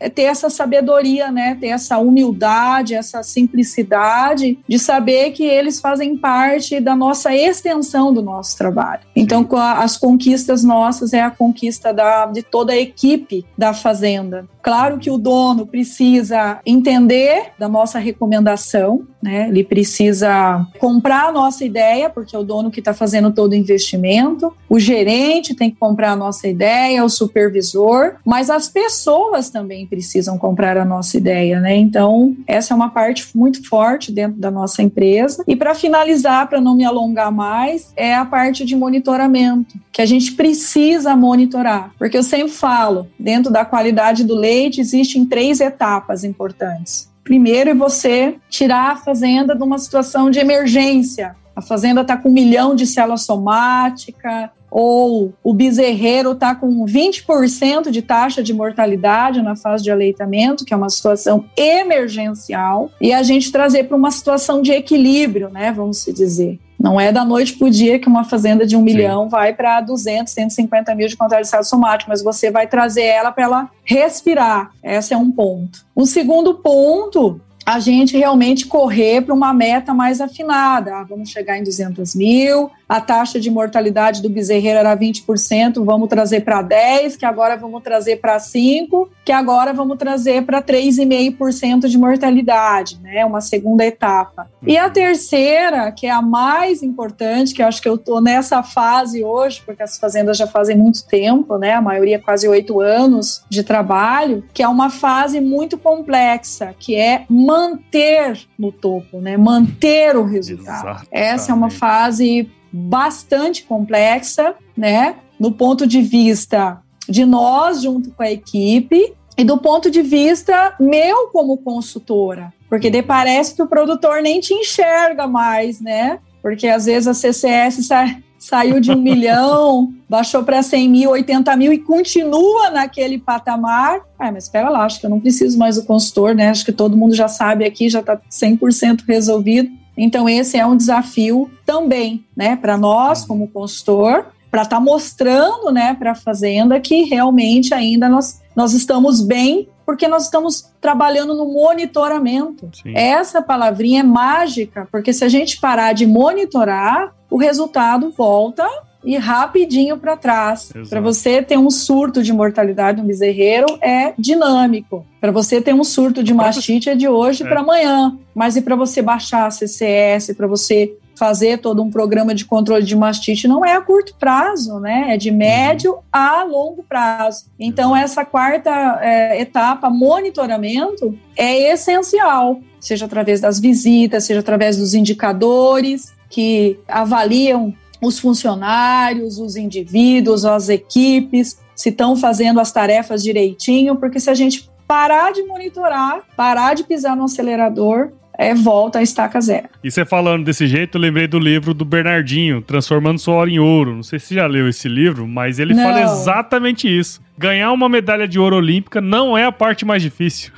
é ter essa sabedoria, né? Ter essa humildade, essa simplicidade de saber que eles fazem parte da nossa extensão do nosso trabalho. Então, as conquistas nossas é a conquista da, de toda a equipe da fazenda. Claro que o dono precisa entender da nossa recomendação, né? Ele precisa comprar a nossa ideia, porque é o dono que está fazendo todo o investimento. O gerente tem que comprar a nossa ideia, o supervisor, mas as pessoas também precisam comprar a nossa ideia, né? Então, essa é uma parte muito forte dentro da nossa empresa. E para finalizar, para não me alongar mais, é a parte de monitoramento, que a gente precisa monitorar, porque eu sempre falo, dentro da qualidade do leite existem três etapas importantes. Primeiro é você tirar a fazenda de uma situação de emergência. A fazenda está com um milhão de célula somática, ou o bezerreiro está com 20% de taxa de mortalidade na fase de aleitamento, que é uma situação emergencial, e a gente trazer para uma situação de equilíbrio, né, vamos se dizer. Não é da noite para o dia que uma fazenda de um Sim. milhão vai para 200, 150 mil de mortalidade somática, mas você vai trazer ela para ela respirar. Esse é um ponto. Um segundo ponto a gente realmente correr para uma meta mais afinada. Ah, vamos chegar em 200 mil, a taxa de mortalidade do bezerreiro era 20%, vamos trazer para 10%, que agora vamos trazer para 5%, que agora vamos trazer para 3,5% de mortalidade, né? Uma segunda etapa. E a uhum. terceira, que é a mais importante, que eu acho que eu estou nessa fase hoje, porque as fazendas já fazem muito tempo, né? A maioria quase oito anos de trabalho, que é uma fase muito complexa, que é manter no topo, né? Manter o resultado. Exatamente. Essa é uma fase bastante complexa, né? No ponto de vista de nós junto com a equipe e do ponto de vista meu como consultora, porque de parece que o produtor nem te enxerga mais, né? Porque às vezes a CCS sa saiu de um milhão, baixou para 100 mil, 80 mil e continua naquele patamar. Ah, mas espera lá, acho que eu não preciso mais do consultor, né? Acho que todo mundo já sabe aqui, já está 100% resolvido. Então, esse é um desafio também, né, para nós, como consultor, para estar tá mostrando, né, para a fazenda que realmente ainda nós, nós estamos bem, porque nós estamos trabalhando no monitoramento. Sim. Essa palavrinha é mágica, porque se a gente parar de monitorar, o resultado volta e rapidinho para trás. Para você ter um surto de mortalidade no bezerreiro é dinâmico. Para você ter um surto de mastite é de hoje é. para amanhã. Mas e para você baixar a CCS, para você fazer todo um programa de controle de mastite não é a curto prazo, né? É de médio uhum. a longo prazo. Então, essa quarta é, etapa, monitoramento, é essencial, seja através das visitas, seja através dos indicadores que avaliam os funcionários, os indivíduos, as equipes, se estão fazendo as tarefas direitinho, porque se a gente parar de monitorar, parar de pisar no acelerador, é, volta a estaca zero. E você falando desse jeito, eu lembrei do livro do Bernardinho, Transformando Suor em Ouro. Não sei se você já leu esse livro, mas ele não. fala exatamente isso. Ganhar uma medalha de ouro olímpica não é a parte mais difícil.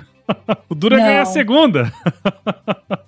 O duro é ganhar a segunda.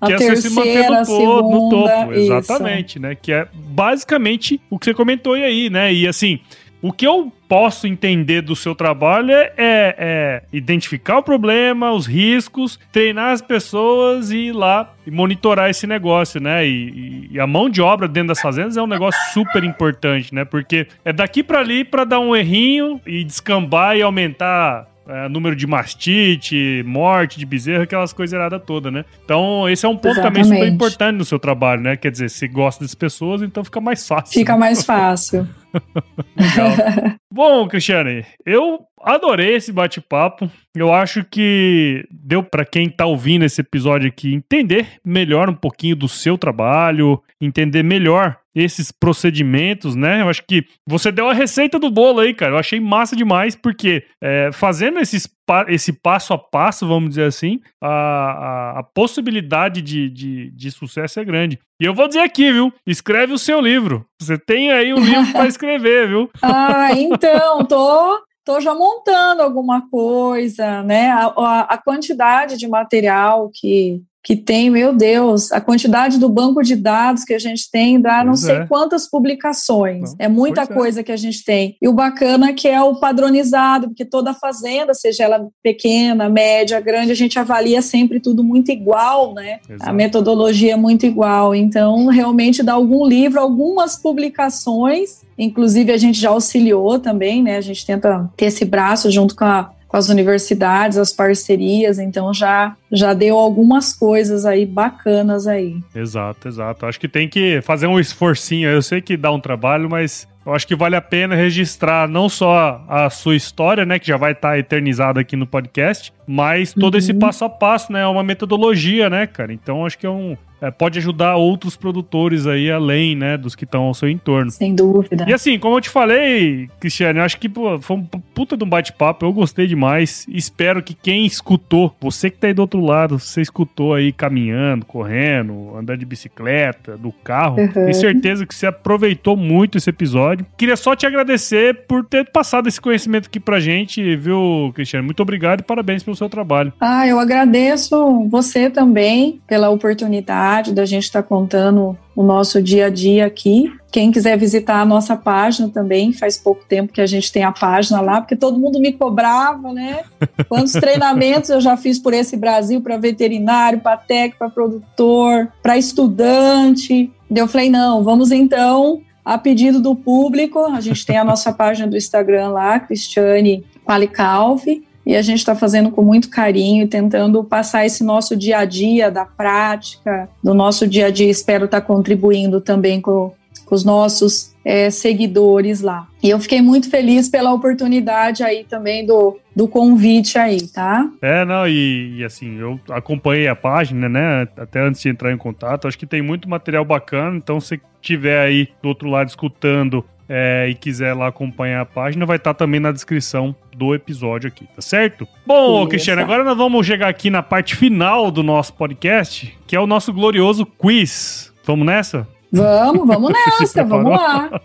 A que é terceira, você se manter no, segunda, no topo. Exatamente, né? Que é basicamente o que você comentou aí, né? E assim, o que eu posso entender do seu trabalho é, é, identificar o problema, os riscos, treinar as pessoas e ir lá e monitorar esse negócio, né? E, e, a mão de obra dentro das fazendas é um negócio super importante, né? Porque é daqui para ali para dar um errinho e descambar e aumentar é, número de mastite, morte de bezerro, aquelas coisas erradas todas, né? Então, esse é um ponto Exatamente. também super importante no seu trabalho, né? Quer dizer, se gosta das pessoas, então fica mais fácil. Fica né? mais fácil. Bom, Cristiane, eu adorei esse bate-papo. Eu acho que deu para quem tá ouvindo esse episódio aqui entender melhor um pouquinho do seu trabalho, entender melhor esses procedimentos, né? Eu acho que você deu a receita do bolo aí, cara. Eu achei massa demais, porque é, fazendo esses, esse passo a passo, vamos dizer assim, a, a, a possibilidade de, de, de, sucesso é grande. E eu vou dizer aqui, viu? Escreve o seu livro. Você tem aí um livro para escrever, viu? ah, então, tô tô já montando alguma coisa, né? A, a, a, quantidade de material que, que tem, meu Deus, a quantidade do banco de dados que a gente tem dá pois não sei é. quantas publicações. Não, é muita é. coisa é. que a gente tem. E o bacana é que é o padronizado, porque toda fazenda, seja ela pequena, média, grande, a gente avalia sempre tudo muito igual, né? Exato. A metodologia é muito igual. Então, realmente dá algum livro, algumas publicações, inclusive a gente já auxiliou também, né? A gente tenta ter esse braço junto com a com as universidades, as parcerias, então já já deu algumas coisas aí bacanas aí. Exato, exato. Acho que tem que fazer um esforcinho. Eu sei que dá um trabalho, mas Eu acho que vale a pena registrar não só a sua história, né, que já vai estar eternizada aqui no podcast, mas todo uhum. esse passo a passo, né, é uma metodologia, né, cara? Então acho que é um, é, pode ajudar outros produtores aí além, né, dos que estão ao seu entorno. Sem dúvida. E assim, como eu te falei, Cristiane, eu acho que pô, foi um puta de um bate-papo, eu gostei demais. Espero que quem escutou, você que tá aí do outro lado, você escutou aí caminhando, correndo, andando de bicicleta, do carro, uhum. tenho certeza que você aproveitou muito esse episódio. Queria só te agradecer por ter passado esse conhecimento aqui pra gente, viu, Cristiane? Muito obrigado e parabéns pelo seu trabalho. Ah, eu agradeço você também pela oportunidade da gente estar tá contando o nosso dia a dia aqui. Quem quiser visitar a nossa página também, faz pouco tempo que a gente tem a página lá, porque todo mundo me cobrava, né? Quantos treinamentos eu já fiz por esse Brasil para veterinário, para técnico, para produtor, para estudante. Eu falei, não, vamos então, a pedido do público, a gente tem a nossa página do Instagram lá, Cristiane Palicalve, e a gente está fazendo com muito carinho, tentando passar esse nosso dia a dia da prática, do nosso dia a dia. Espero estar tá contribuindo também com, com os nossos é, seguidores lá. E eu fiquei muito feliz pela oportunidade aí também do, do convite aí, tá? É, não, e, e, assim, eu acompanhei a página, né, até antes de entrar em contato, acho que tem muito material bacana, então se tiver aí do outro lado escutando é, e quiser lá acompanhar a página, vai estar tá também na descrição do episódio aqui, tá certo? Bom, Isso. Cristiano, agora nós vamos chegar aqui na parte final do nosso podcast, que é o nosso glorioso quiz. Vamos nessa? Vamos, vamos nessa, vamos lá.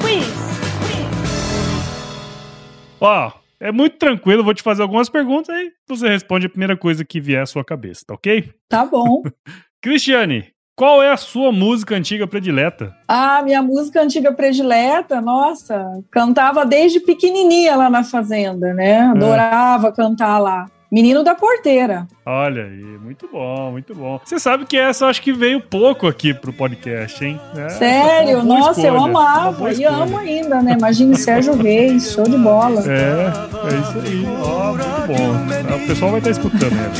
quiz. Ó, é muito tranquilo, vou te fazer algumas perguntas aí você responde a primeira coisa que vier à sua cabeça, tá ok? Tá bom. Cristiane, qual é a sua música antiga predileta? Ah, minha música antiga predileta, nossa, cantava desde pequenininha lá na fazenda, né? É. Adorava é. cantar lá. Menino da Porteira. Olha aí, muito bom, muito bom. Você sabe que essa acho que veio pouco aqui pro podcast, hein? É, Sério? Nossa, escolha, eu amava e amo ainda, né? Imagine Sérgio Reis, show de bola. É, é isso aí. Ó, muito bom. O pessoal vai estar escutando, né?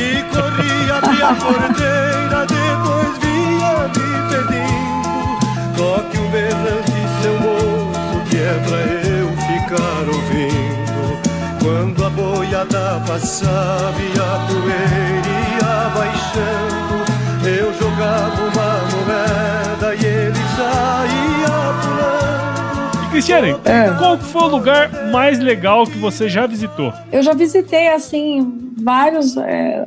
Me pedindo Toque um berrante, seu moço, que é pra eu ficar ouvindo Quando a boiada passava e a poeira ia baixando Eu jogava uma moeda e ele saía pulando E Cristiane, é. qual foi o lugar mais legal que você já visitou? Eu já visitei, assim, vários... É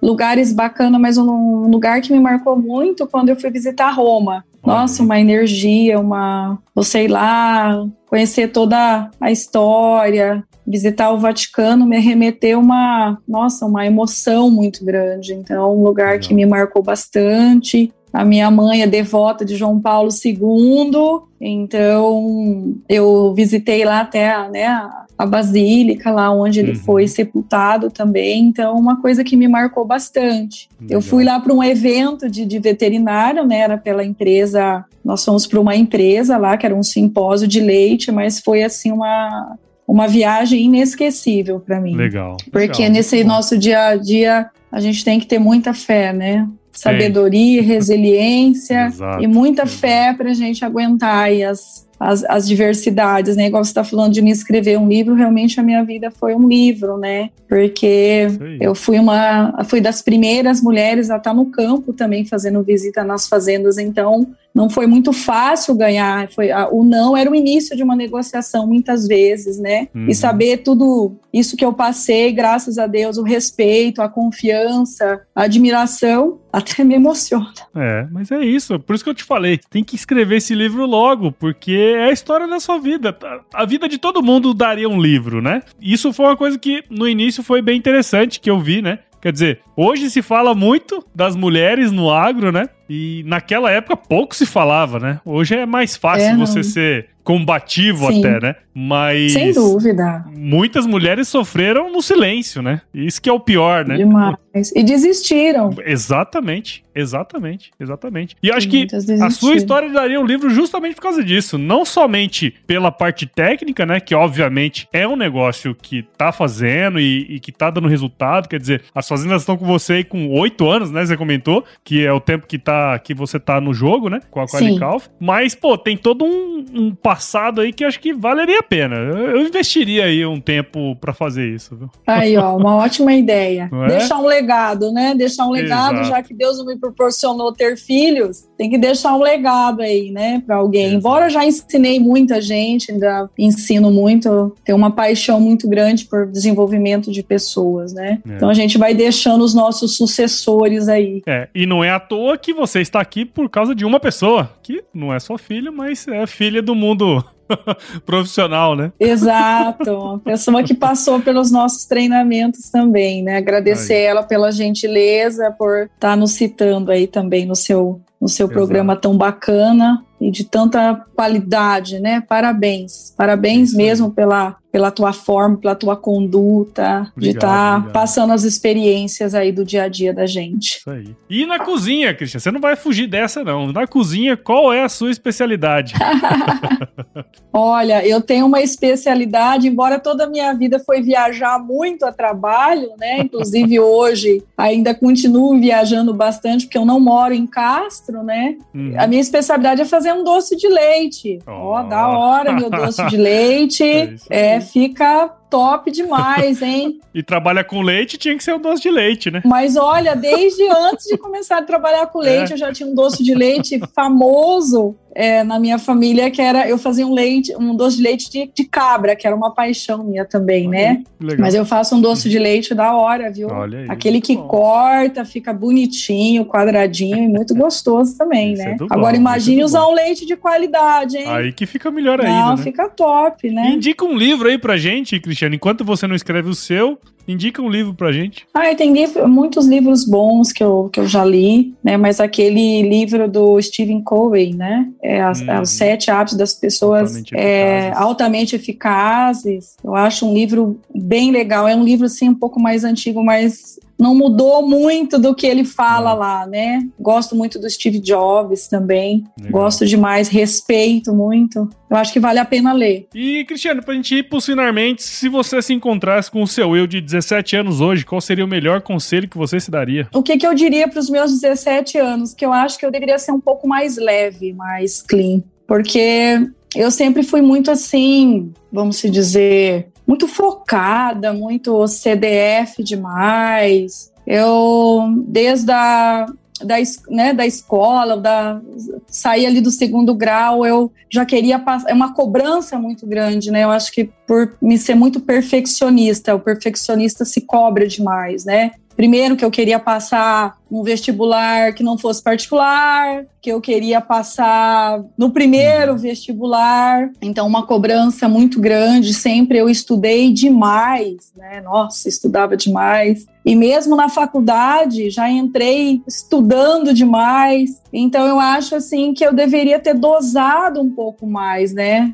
lugares bacanas, mas um lugar que me marcou muito quando eu fui visitar Roma. Nossa, uma energia, uma, vou sei lá, conhecer toda a história, visitar o Vaticano me remeteu uma, nossa, uma emoção muito grande. Então, um lugar que me marcou bastante. A minha mãe é devota de João Paulo II, então eu visitei lá até né, a basílica, lá onde ele uhum. foi sepultado também. Então, uma coisa que me marcou bastante. Legal. Eu fui lá para um evento de, de veterinário, né? Era pela empresa, nós fomos para uma empresa lá, que era um simpósio de leite, mas foi assim uma uma viagem inesquecível para mim. Legal. Porque legal. nesse nosso dia a dia a gente tem que ter muita fé, né? sabedoria, resiliência Exato. e muita fé para a gente aguentar as, as, as, diversidades, né? Igual você está falando de me escrever um livro, realmente a minha vida foi um livro, né? Porque eu fui uma, fui das primeiras mulheres a estar no campo também fazendo visita nas fazendas, então não foi muito fácil ganhar. Foi a, o não era o início de uma negociação muitas vezes, né? Uhum. E saber tudo isso que eu passei, graças a Deus, o respeito, a confiança, a admiração, até me emociona. É, mas é isso. Por isso que eu te falei, tem que escrever esse livro logo, porque é a história da sua vida. A vida de todo mundo daria um livro, né? Isso foi uma coisa que no início foi bem interessante que eu vi, né? Quer dizer, hoje se fala muito das mulheres no agro, né? E naquela época pouco se falava, né? Hoje é mais fácil é, você ser combativo Sim. até, né? Mas. Sem dúvida. Muitas mulheres sofreram no silêncio, né? Isso que é o pior, né? Demais. E desistiram. Exatamente, exatamente, exatamente. E acho que a sua história daria um livro justamente por causa disso. Não somente pela parte técnica, né? Que obviamente é um negócio que tá fazendo e, e que tá dando resultado. Quer dizer, as fazendas estão com você aí com oito anos, né? Você comentou, que é o tempo que tá que você tá no jogo, né? Com a Qualical. Mas, pô, tem todo um, um, passado aí que acho que valeria a pena. Eu, investiria aí um tempo para fazer isso. Viu? Aí, ó, uma ótima ideia. É? Deixar um legado, né? Deixar um legado, Exato. já que Deus não me proporcionou ter filhos, tem que deixar um legado aí, né, para alguém. Exato. Embora eu já ensinei muita gente, ainda ensino muito, tenho uma paixão muito grande por desenvolvimento de pessoas, né? É. Então a gente vai deixando os nossos sucessores aí. É, e não é à toa que você está aqui por causa de uma pessoa, que não é sua filha, mas é filha do mundo profissional, né? Exato. Pessoa que passou pelos nossos treinamentos também, né? Agradecer aí. ela pela gentileza, por estar tá nos citando aí também no seu, no seu programa tão bacana e de tanta qualidade, né? Parabéns. Parabéns mesmo pela pela tua forma, pela tua conduta, obrigado, de estar tá passando as experiências aí do dia a dia da gente. Isso aí. E na cozinha, Cristian, você não vai fugir dessa não. Na cozinha, qual é a sua especialidade? Olha, eu tenho uma especialidade, embora toda a minha vida foi viajar muito a trabalho, né? Inclusive hoje ainda continuo viajando bastante porque eu não moro em Castro, né? Uhum. A minha especialidade é fazer um doce de leite. Ó, oh. oh, da hora meu doce de leite. é, é fica top demais, hein? e trabalha com leite, tinha que ser um doce de leite, né? Mas olha, desde antes de começar a trabalhar com leite, é. eu já tinha um doce de leite famoso é, na minha família, que era eu fazia um leite, um doce de leite de, de cabra, que era uma paixão minha também, né? Legal. Mas eu faço um doce de leite da hora, viu? Olha aí, Aquele que bom. corta, fica bonitinho, quadradinho e muito gostoso também, Isso né? É Agora bom, imagine é usar bom. um leite de qualidade, hein? Aí que fica melhor ainda. Não, né? fica top, né? Indica um livro aí pra gente, Cristiano, enquanto você não escreve o seu, Indica um livro pra gente. Ah, tem livro, muitos livros bons que eu, que eu já li, né? Mas aquele livro do Stephen Covey, né? É, as, hum, os sete hábitos das pessoas altamente, é, eficazes. altamente eficazes. Eu acho um livro bem legal. É um livro, assim, um pouco mais antigo, mas não mudou muito do que ele fala não. lá, né? Gosto muito do Steve Jobs também. Legal. Gosto demais, respeito muito. Eu acho que vale a pena ler. E, Cristiano, pra gente ir pros finalmente, se você se encontrasse com o seu eu de 17 anos hoje, qual seria o melhor conselho que você se daria? O que, que eu diria para os meus 17 anos? Que eu acho que eu deveria ser um pouco mais leve, mais clean. Porque eu sempre fui muito assim, vamos se dizer, muito focada, muito CDF demais. Eu, desde a da, né, da escola, da, sair ali do segundo grau, eu já queria passar. É uma cobrança muito grande, né? Eu acho que por me ser muito perfeccionista, o perfeccionista se cobra demais, né? Primeiro, que eu queria passar um vestibular que não fosse particular, que eu queria passar no primeiro uhum. vestibular. Então, uma cobrança muito grande. Sempre eu estudei demais, né? Nossa, estudava demais. E mesmo na faculdade, já entrei estudando demais. Então, eu acho assim que eu deveria ter dosado um pouco mais, né?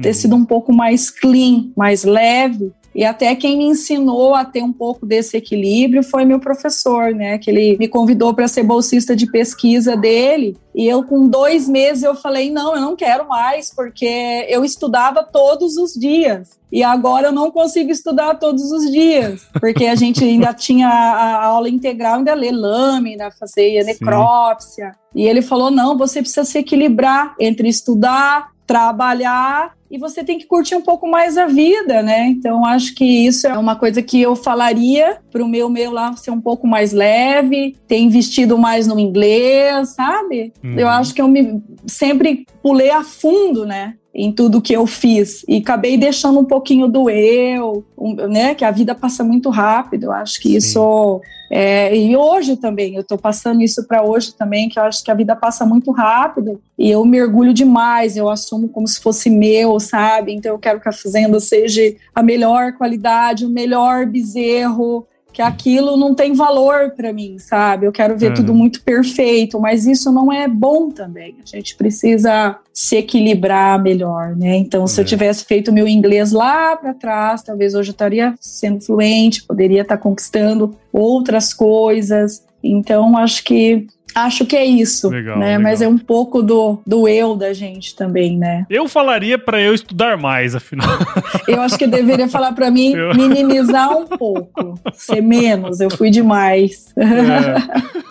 Ter uhum. sido um pouco mais clean, mais leve e até quem me ensinou a ter um pouco desse equilíbrio foi meu professor, né? Que ele me convidou para ser bolsista de pesquisa dele. E eu, com dois meses, eu falei: não, eu não quero mais, porque eu estudava todos os dias. E agora eu não consigo estudar todos os dias, porque a gente ainda tinha a aula integral, ainda ler lâmina, fazer necrópsia. Sim. E ele falou: não, você precisa se equilibrar entre estudar, trabalhar e você tem que curtir um pouco mais a vida, né? Então acho que isso é uma coisa que eu falaria para o meu meu lá ser um pouco mais leve, ter investido mais no inglês, sabe? Uhum. Eu acho que eu me sempre pulei a fundo, né? Em tudo que eu fiz e acabei deixando um pouquinho do eu, um, né? Que a vida passa muito rápido. Eu acho que Sim. isso é, e hoje também eu estou passando isso para hoje também, que eu acho que a vida passa muito rápido e eu mergulho demais. Eu assumo como se fosse meu, sabe? Então eu quero que a fazenda seja a melhor qualidade, o melhor bezerro, que aquilo não tem valor para mim, sabe? Eu quero ver uhum. tudo muito perfeito, mas isso não é bom também. A gente precisa se equilibrar melhor, né? Então, se eu é. tivesse feito meu inglês lá para trás, talvez hoje eu estaria sendo fluente, poderia estar conquistando outras coisas. Então, acho que Acho que é isso, legal, né? Legal. Mas é um pouco do, do eu da gente também, né? Eu falaria para eu estudar mais, afinal. Eu acho que deveria falar para mim eu... minimizar um pouco, ser menos. Eu fui demais. É.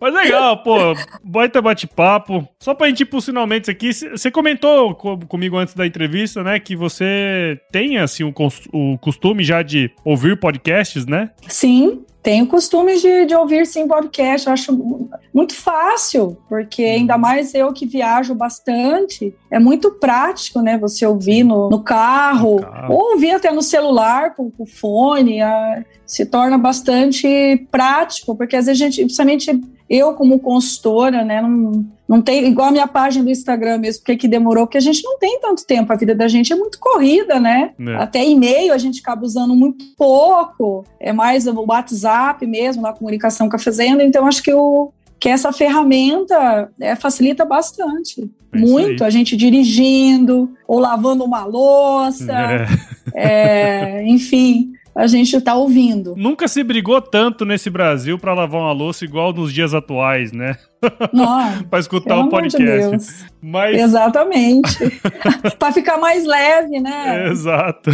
Mas legal, pô, baita bate-papo. Só pra gente ir pros finalmente aqui, você comentou comigo antes da entrevista, né, que você tem, assim, o, o costume já de ouvir podcasts, né? Sim, tenho costume de, de ouvir sim podcast, eu acho muito fácil, porque uhum. ainda mais eu que viajo bastante, é muito prático, né? Você ouvir no, no carro, no carro. ou ouvir até no celular com, o fone, a, se torna bastante prático, porque às vezes a gente, principalmente eu como consultora, né, não, não tem, igual a minha página do Instagram mesmo, porque que demorou, porque a gente não tem tanto tempo, a vida da gente é muito corrida, né? É. Até e-mail a gente acaba usando muito pouco, é mais o WhatsApp mesmo, na comunicação com a fazenda, então acho que o que essa ferramenta é, facilita bastante. É muito, a gente dirigindo, ou lavando uma louça, é. É, enfim a gente está ouvindo. Nunca se brigou tanto nesse Brasil para lavar uma louça igual nos dias atuais, né? para escutar o podcast. De Mas... Exatamente. para ficar mais leve, né? Exato.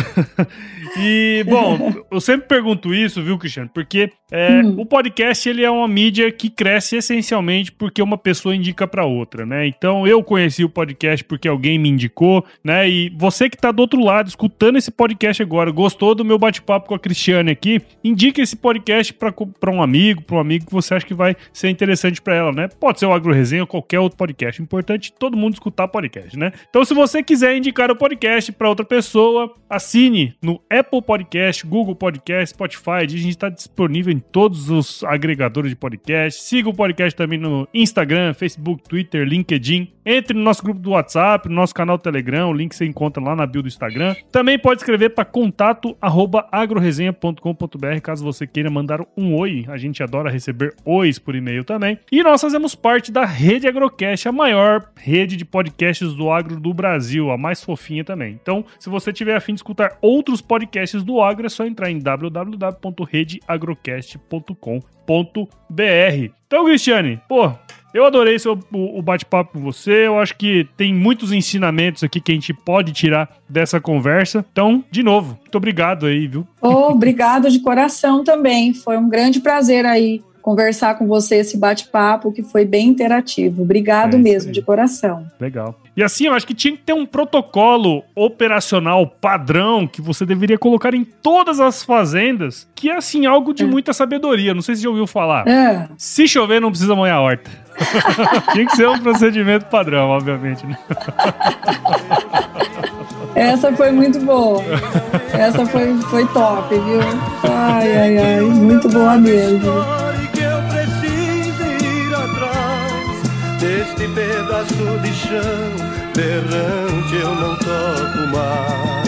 E, bom, eu sempre pergunto isso, viu, Cristiano? Porque é, hum. o podcast ele é uma mídia que cresce essencialmente porque uma pessoa indica para outra, né? Então eu conheci o podcast porque alguém me indicou, né? E você que tá do outro lado escutando esse podcast agora, gostou do meu bate-papo com a Cristiane aqui, indique esse podcast para um amigo, para um amigo que você acha que vai ser interessante para ela, né? Pode ser o Agro Resenha ou qualquer outro podcast. Importante todo mundo escutar podcast, né? Então, se você quiser indicar o podcast para outra pessoa, assine no Apple Podcast, Google Podcast, Spotify. A gente está disponível em todos os agregadores de podcast. Siga o podcast também no Instagram, Facebook, Twitter, LinkedIn. Entre no nosso grupo do WhatsApp, no nosso canal Telegram. O link você encontra lá na bio do Instagram. Também pode escrever para contato agroresenha.com.br caso você queira mandar um oi. A gente adora receber ois por e-mail também. E nós fazemos parte da Rede Agrocast, a maior rede de podcasts do agro do Brasil, a mais fofinha também. Então, se você tiver afim de escutar outros podcasts do agro, é só entrar em www.redeagrocast.com.br. Então, Cristiane, pô, eu adorei seu, o, o bate-papo com você. Eu acho que tem muitos ensinamentos aqui que a gente pode tirar dessa conversa. Então, de novo, muito obrigado aí, viu? Oh, obrigado de coração também. Foi um grande prazer aí conversar com você esse bate-papo que foi bem interativo. Obrigado é mesmo, de coração. Legal. E assim, eu acho que tinha que ter um protocolo operacional padrão que você deveria colocar em todas as fazendas, que é assim, algo de é. muita sabedoria. Não sei se já ouviu falar. É. Se chover, não precisa molhar a horta. tinha que ser um procedimento padrão, obviamente. Né? Essa foi muito boa. Essa foi, foi top, viu? Ai, ai, ai. Muito boa mesmo. Este pedaço de chão eu não toco mais.